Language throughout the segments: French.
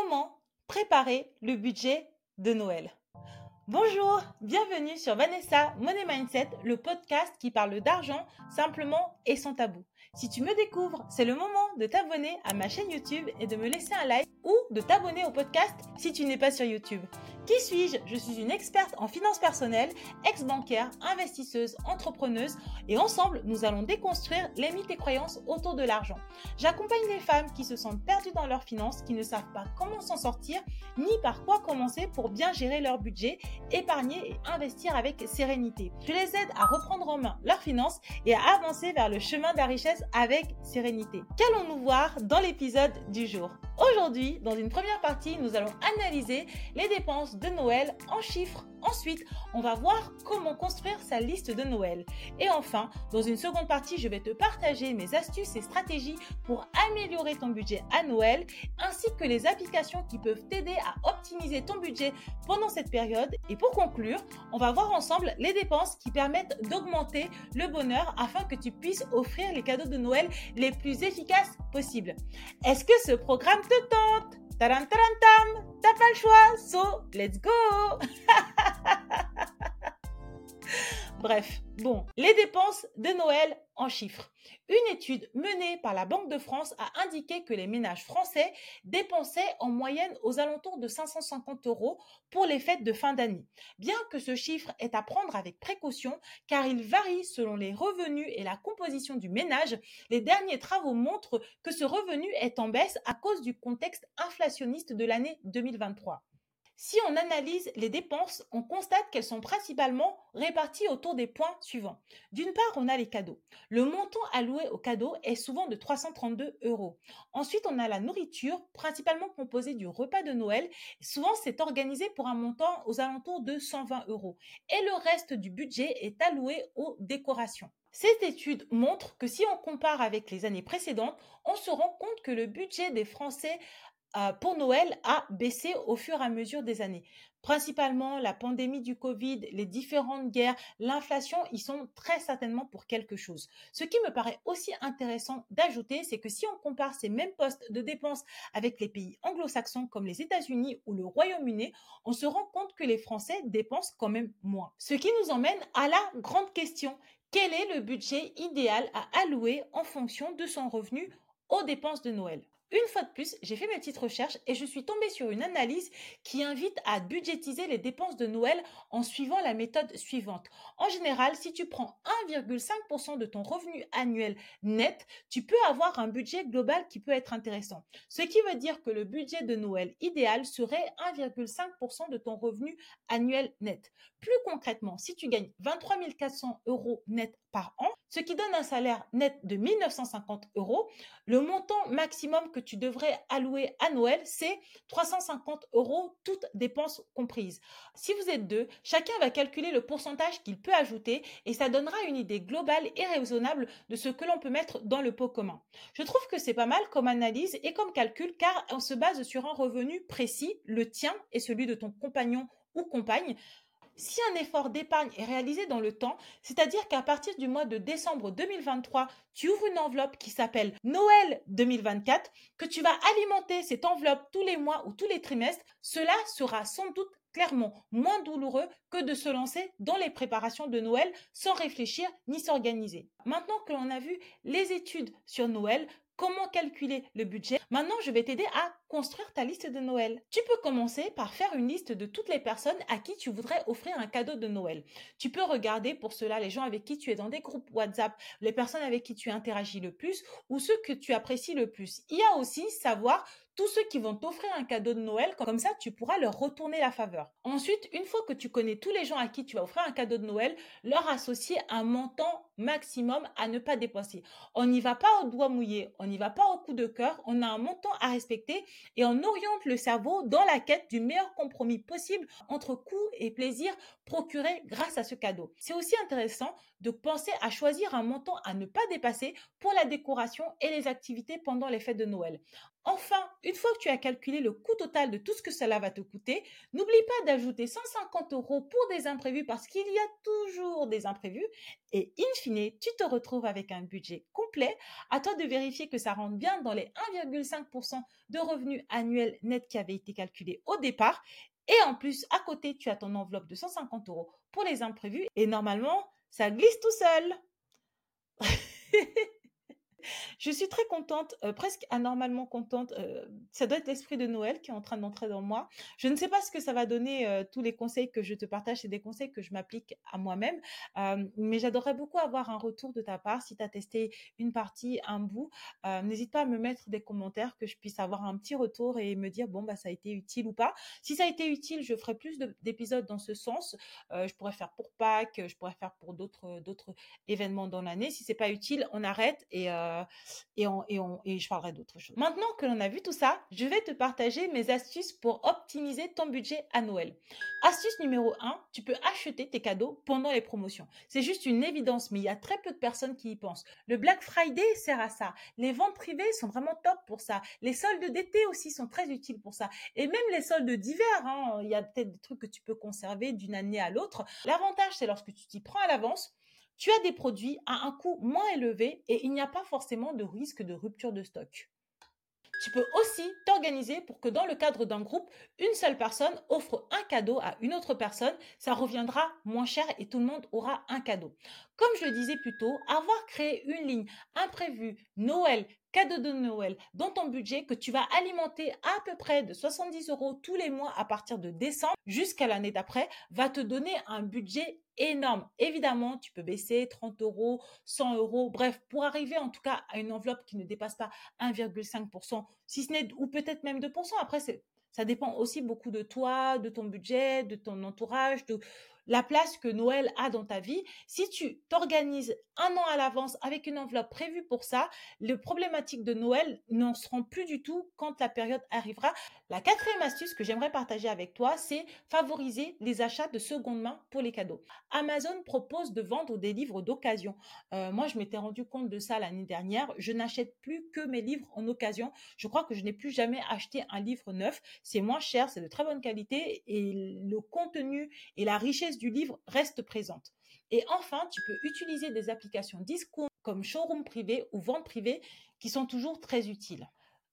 Comment préparer le budget de Noël Bonjour, bienvenue sur Vanessa Money Mindset, le podcast qui parle d'argent simplement et sans tabou. Si tu me découvres, c'est le moment de t'abonner à ma chaîne YouTube et de me laisser un like ou de t'abonner au podcast si tu n'es pas sur YouTube. Qui suis-je? Je suis une experte en finances personnelles, ex-bancaire, investisseuse, entrepreneuse et ensemble, nous allons déconstruire les mythes et croyances autour de l'argent. J'accompagne les femmes qui se sentent perdues dans leurs finances, qui ne savent pas comment s'en sortir, ni par quoi commencer pour bien gérer leur budget, épargner et investir avec sérénité. Je les aide à reprendre en main leurs finances et à avancer vers le chemin de la richesse avec sérénité. Qu'allons-nous voir dans l'épisode du jour? Aujourd'hui, dans une première partie, nous allons analyser les dépenses de Noël en chiffres. Ensuite, on va voir comment construire sa liste de Noël. Et enfin, dans une seconde partie, je vais te partager mes astuces et stratégies pour améliorer ton budget à Noël, ainsi que les applications qui peuvent t'aider à optimiser ton budget pendant cette période. Et pour conclure, on va voir ensemble les dépenses qui permettent d'augmenter le bonheur afin que tu puisses offrir les cadeaux de Noël les plus efficaces possibles. Est-ce que ce programme te tente? Taram taram tam T'as pas le choix, so let's go Bref, bon, les dépenses de Noël en chiffres. Une étude menée par la Banque de France a indiqué que les ménages français dépensaient en moyenne aux alentours de 550 euros pour les fêtes de fin d'année. Bien que ce chiffre est à prendre avec précaution, car il varie selon les revenus et la composition du ménage, les derniers travaux montrent que ce revenu est en baisse à cause du contexte inflationniste de l'année 2023. Si on analyse les dépenses, on constate qu'elles sont principalement réparties autour des points suivants. D'une part, on a les cadeaux. Le montant alloué aux cadeaux est souvent de 332 euros. Ensuite, on a la nourriture, principalement composée du repas de Noël. Souvent, c'est organisé pour un montant aux alentours de 120 euros. Et le reste du budget est alloué aux décorations. Cette étude montre que si on compare avec les années précédentes, on se rend compte que le budget des Français euh, pour Noël a baissé au fur et à mesure des années. Principalement la pandémie du Covid, les différentes guerres, l'inflation, ils sont très certainement pour quelque chose. Ce qui me paraît aussi intéressant d'ajouter, c'est que si on compare ces mêmes postes de dépenses avec les pays anglo-saxons comme les États-Unis ou le Royaume-Uni, on se rend compte que les Français dépensent quand même moins. Ce qui nous emmène à la grande question. Quel est le budget idéal à allouer en fonction de son revenu aux dépenses de Noël? Une fois de plus, j'ai fait mes petites recherches et je suis tombée sur une analyse qui invite à budgétiser les dépenses de Noël en suivant la méthode suivante. En général, si tu prends 1,5% de ton revenu annuel net, tu peux avoir un budget global qui peut être intéressant. Ce qui veut dire que le budget de Noël idéal serait 1,5% de ton revenu annuel net. Plus concrètement, si tu gagnes 23 400 euros net par an, ce qui donne un salaire net de 1950 euros. Le montant maximum que tu devrais allouer à Noël, c'est 350 euros, toutes dépenses comprises. Si vous êtes deux, chacun va calculer le pourcentage qu'il peut ajouter et ça donnera une idée globale et raisonnable de ce que l'on peut mettre dans le pot commun. Je trouve que c'est pas mal comme analyse et comme calcul car on se base sur un revenu précis, le tien et celui de ton compagnon ou compagne si un effort d'épargne est réalisé dans le temps, c'est-à-dire qu'à partir du mois de décembre 2023, tu ouvres une enveloppe qui s'appelle Noël 2024, que tu vas alimenter cette enveloppe tous les mois ou tous les trimestres, cela sera sans doute clairement moins douloureux que de se lancer dans les préparations de Noël sans réfléchir ni s'organiser. Maintenant que l'on a vu les études sur Noël, comment calculer le budget, maintenant je vais t'aider à construire ta liste de Noël. Tu peux commencer par faire une liste de toutes les personnes à qui tu voudrais offrir un cadeau de Noël. Tu peux regarder pour cela les gens avec qui tu es dans des groupes WhatsApp, les personnes avec qui tu interagis le plus ou ceux que tu apprécies le plus. Il y a aussi savoir tous ceux qui vont t'offrir un cadeau de Noël, comme ça tu pourras leur retourner la faveur. Ensuite, une fois que tu connais tous les gens à qui tu vas offrir un cadeau de Noël, leur associer un montant maximum à ne pas dépenser. On n'y va pas au doigt mouillé, on n'y va pas au coup de cœur, on a un montant à respecter et on oriente le cerveau dans la quête du meilleur compromis possible entre coût et plaisir procuré grâce à ce cadeau. C'est aussi intéressant de penser à choisir un montant à ne pas dépasser pour la décoration et les activités pendant les fêtes de Noël. Enfin, une fois que tu as calculé le coût total de tout ce que cela va te coûter, n'oublie pas d'ajouter 150 euros pour des imprévus parce qu'il y a toujours des imprévus. Et in fine, tu te retrouves avec un budget complet. À toi de vérifier que ça rentre bien dans les 1,5% de revenus annuels nets qui avaient été calculés au départ. Et en plus, à côté, tu as ton enveloppe de 150 euros pour les imprévus. Et normalement, ça glisse tout seul. Je suis très contente, euh, presque anormalement contente. Euh, ça doit être l'esprit de Noël qui est en train d'entrer dans moi. Je ne sais pas ce que ça va donner, euh, tous les conseils que je te partage, c'est des conseils que je m'applique à moi-même. mais j'adorerais beaucoup avoir un retour de ta part si tu as testé une partie, un bout. N'hésite pas à me mettre des commentaires que je puisse avoir un petit retour et me dire bon bah ça a été utile ou pas. Si ça a été utile, je ferai plus d'épisodes dans ce sens. je pourrais faire pour Pâques, je pourrais faire pour d'autres d'autres événements dans l'année. Si c'est pas utile, on arrête et et, et, je parlerai d'autres choses. Maintenant que l'on a vu tout ça, je vais te partager mes astuces pour optimiser ton budget à Noël. Astuce numéro 1, tu peux acheter tes cadeaux pendant les promotions. C'est juste une évidence, mais il y a très peu de personnes qui y pensent. Le Black Friday sert à ça. Les ventes privées sont vraiment top pour ça. Les soldes d'été aussi sont très utiles pour ça. Et même les soldes d'hiver, hein, il y a peut-être des trucs que tu peux conserver d'une année à l'autre. L'avantage, c'est lorsque tu t'y prends à l'avance, tu as des produits à un coût moins élevé et il n'y a pas forcément de risque de rupture de stock. Tu peux aussi t'organiser pour que dans le cadre d'un groupe, une seule personne offre un cadeau à une autre personne. Ça reviendra moins cher et tout le monde aura un cadeau. Comme je le disais plus tôt, avoir créé une ligne imprévue Noël, cadeau de Noël dans ton budget que tu vas alimenter à peu près de 70 euros tous les mois à partir de décembre jusqu'à l'année d'après va te donner un budget énorme. Évidemment, tu peux baisser 30 euros, 100 euros, bref, pour arriver en tout cas à une enveloppe qui ne dépasse pas 1,5%, si ce n'est, ou peut-être même 2%. Après, ça dépend aussi beaucoup de toi, de ton budget, de ton entourage, de la place que Noël a dans ta vie. Si tu t'organises un an à l'avance avec une enveloppe prévue pour ça, les problématiques de Noël n'en seront plus du tout quand la période arrivera. La quatrième astuce que j'aimerais partager avec toi, c'est favoriser les achats de seconde main pour les cadeaux. Amazon propose de vendre des livres d'occasion. Euh, moi, je m'étais rendu compte de ça l'année dernière. Je n'achète plus que mes livres en occasion. Je crois que je n'ai plus jamais acheté un livre neuf. C'est moins cher, c'est de très bonne qualité et le contenu et la richesse du livre reste présente. Et enfin, tu peux utiliser des applications discount comme showroom privé ou vente privée qui sont toujours très utiles.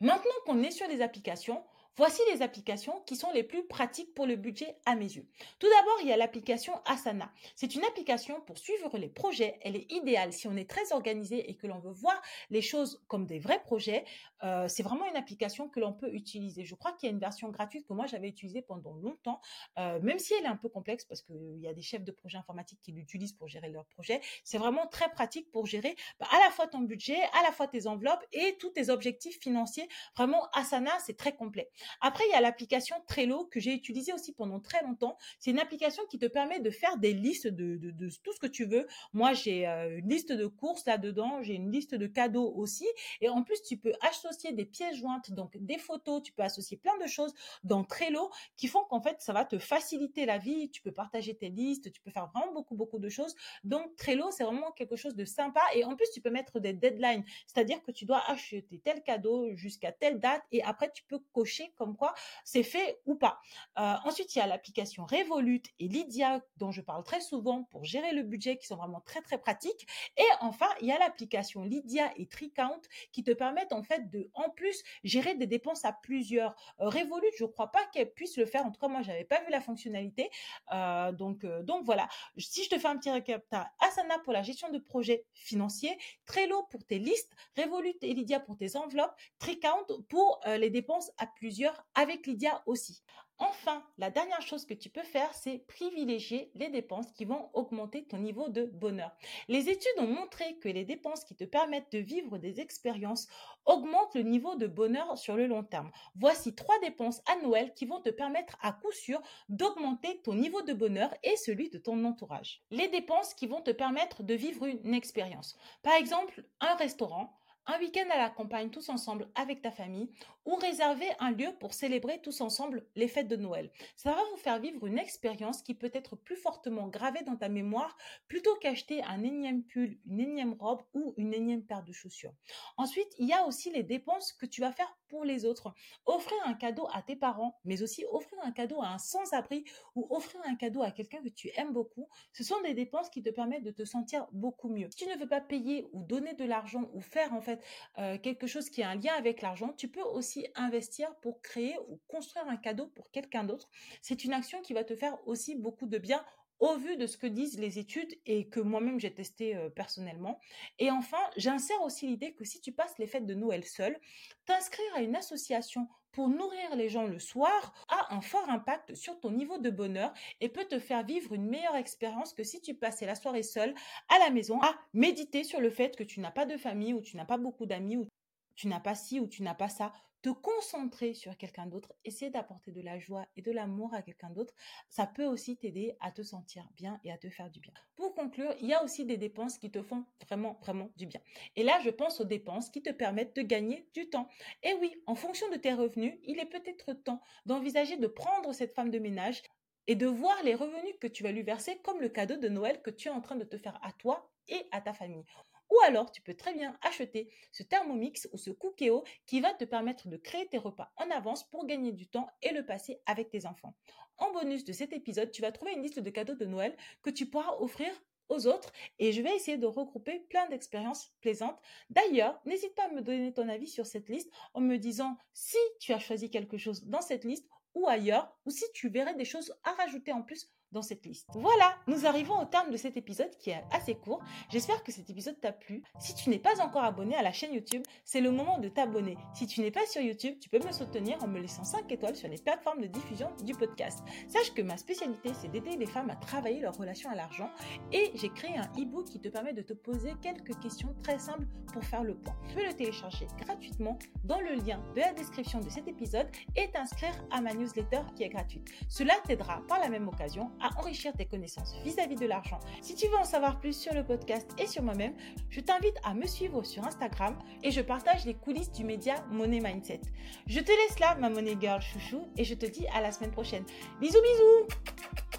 Maintenant qu'on est sur les applications, Voici les applications qui sont les plus pratiques pour le budget à mes yeux. Tout d'abord, il y a l'application Asana. C'est une application pour suivre les projets. Elle est idéale si on est très organisé et que l'on veut voir les choses comme des vrais projets. Euh, c'est vraiment une application que l'on peut utiliser. Je crois qu'il y a une version gratuite que moi j'avais utilisée pendant longtemps, euh, même si elle est un peu complexe parce qu'il y a des chefs de projet informatiques qui l'utilisent pour gérer leur projet. C'est vraiment très pratique pour gérer bah, à la fois ton budget, à la fois tes enveloppes et tous tes objectifs financiers. Vraiment, Asana, c'est très complet. Après, il y a l'application Trello que j'ai utilisée aussi pendant très longtemps. C'est une application qui te permet de faire des listes de, de, tout ce que tu veux. Moi, j'ai euh, une liste de courses là-dedans, j'ai une liste de cadeaux aussi. Et en plus, tu peux associer des pièces jointes, donc des photos, tu peux associer plein de choses dans Trello qui font qu'en fait, ça va te faciliter la vie. Tu peux partager tes listes, tu peux faire vraiment beaucoup, beaucoup de choses. Donc, Trello, c'est vraiment quelque chose de sympa. Et en plus, tu peux mettre des deadlines, c'est-à-dire que tu dois acheter tel cadeau jusqu'à telle date et après, tu peux cocher comme quoi c'est fait ou pas. Euh, ensuite, il y a l'application Revolut et Lydia dont je parle très souvent pour gérer le budget qui sont vraiment très très pratiques. Et enfin, il y a l'application Lydia et Tricount qui te permettent en fait de en plus gérer des dépenses à plusieurs. Euh, Revolut, je crois pas qu'elle puisse le faire. En tout cas, moi, j'avais pas vu la fonctionnalité. Euh, donc donc voilà. Si je te fais un petit récap, Asana pour la gestion de projets financiers, Trello pour tes listes, Revolut et Lydia pour tes enveloppes, Tricount pour les dépenses à plusieurs avec Lydia aussi. Enfin, la dernière chose que tu peux faire, c'est privilégier les dépenses qui vont augmenter ton niveau de bonheur. Les études ont montré que les dépenses qui te permettent de vivre des expériences augmentent le niveau de bonheur sur le long terme. Voici trois dépenses annuelles qui vont te permettre à coup sûr d'augmenter ton niveau de bonheur et celui de ton entourage. Les dépenses qui vont te permettre de vivre une expérience. Par exemple, un restaurant, un week-end à la campagne tous ensemble avec ta famille ou réserver un lieu pour célébrer tous ensemble les fêtes de Noël. Ça va vous faire vivre une expérience qui peut être plus fortement gravée dans ta mémoire plutôt qu'acheter un énième pull, une énième robe ou une énième paire de chaussures. Ensuite, il y a aussi les dépenses que tu vas faire pour les autres. Offrir un cadeau à tes parents, mais aussi offrir un cadeau à un sans-abri ou offrir un cadeau à quelqu'un que tu aimes beaucoup, ce sont des dépenses qui te permettent de te sentir beaucoup mieux. Si tu ne veux pas payer ou donner de l'argent ou faire en fait euh, quelque chose qui a un lien avec l'argent, tu peux aussi investir pour créer ou construire un cadeau pour quelqu'un d'autre. C'est une action qui va te faire aussi beaucoup de bien au vu de ce que disent les études et que moi-même j'ai testé euh, personnellement. Et enfin, j'insère aussi l'idée que si tu passes les fêtes de Noël seul, t'inscrire à une association pour nourrir les gens le soir a un fort impact sur ton niveau de bonheur et peut te faire vivre une meilleure expérience que si tu passais la soirée seule à la maison à méditer sur le fait que tu n'as pas de famille ou tu n'as pas beaucoup d'amis ou tu n'as pas ci ou tu n'as pas ça, te concentrer sur quelqu'un d'autre, essayer d'apporter de la joie et de l'amour à quelqu'un d'autre, ça peut aussi t'aider à te sentir bien et à te faire du bien. Pour conclure, il y a aussi des dépenses qui te font vraiment, vraiment du bien. Et là, je pense aux dépenses qui te permettent de gagner du temps. Et oui, en fonction de tes revenus, il est peut-être temps d'envisager de prendre cette femme de ménage et de voir les revenus que tu vas lui verser comme le cadeau de Noël que tu es en train de te faire à toi et à ta famille. Ou alors, tu peux très bien acheter ce Thermomix ou ce Cookéo qui va te permettre de créer tes repas en avance pour gagner du temps et le passer avec tes enfants. En bonus de cet épisode, tu vas trouver une liste de cadeaux de Noël que tu pourras offrir aux autres et je vais essayer de regrouper plein d'expériences plaisantes. D'ailleurs, n'hésite pas à me donner ton avis sur cette liste en me disant si tu as choisi quelque chose dans cette liste ou ailleurs ou si tu verrais des choses à rajouter en plus dans cette liste. Voilà, nous arrivons au terme de cet épisode qui est assez court. J'espère que cet épisode t'a plu. Si tu n'es pas encore abonné à la chaîne YouTube, c'est le moment de t'abonner. Si tu n'es pas sur YouTube, tu peux me soutenir en me laissant 5 étoiles sur les plateformes de diffusion du podcast. Sache que ma spécialité, c'est d'aider les femmes à travailler leur relation à l'argent et j'ai créé un e-book qui te permet de te poser quelques questions très simples pour faire le point. Tu peux le télécharger gratuitement dans le lien de la description de cet épisode et t'inscrire à ma newsletter qui est gratuite. Cela t'aidera par la même occasion à enrichir tes connaissances vis-à-vis de l'argent. Si tu veux en savoir plus sur le podcast et sur moi-même, je t'invite à me suivre sur Instagram et je partage les coulisses du média Money Mindset. Je te laisse là, ma money girl chouchou, et je te dis à la semaine prochaine. Bisous bisous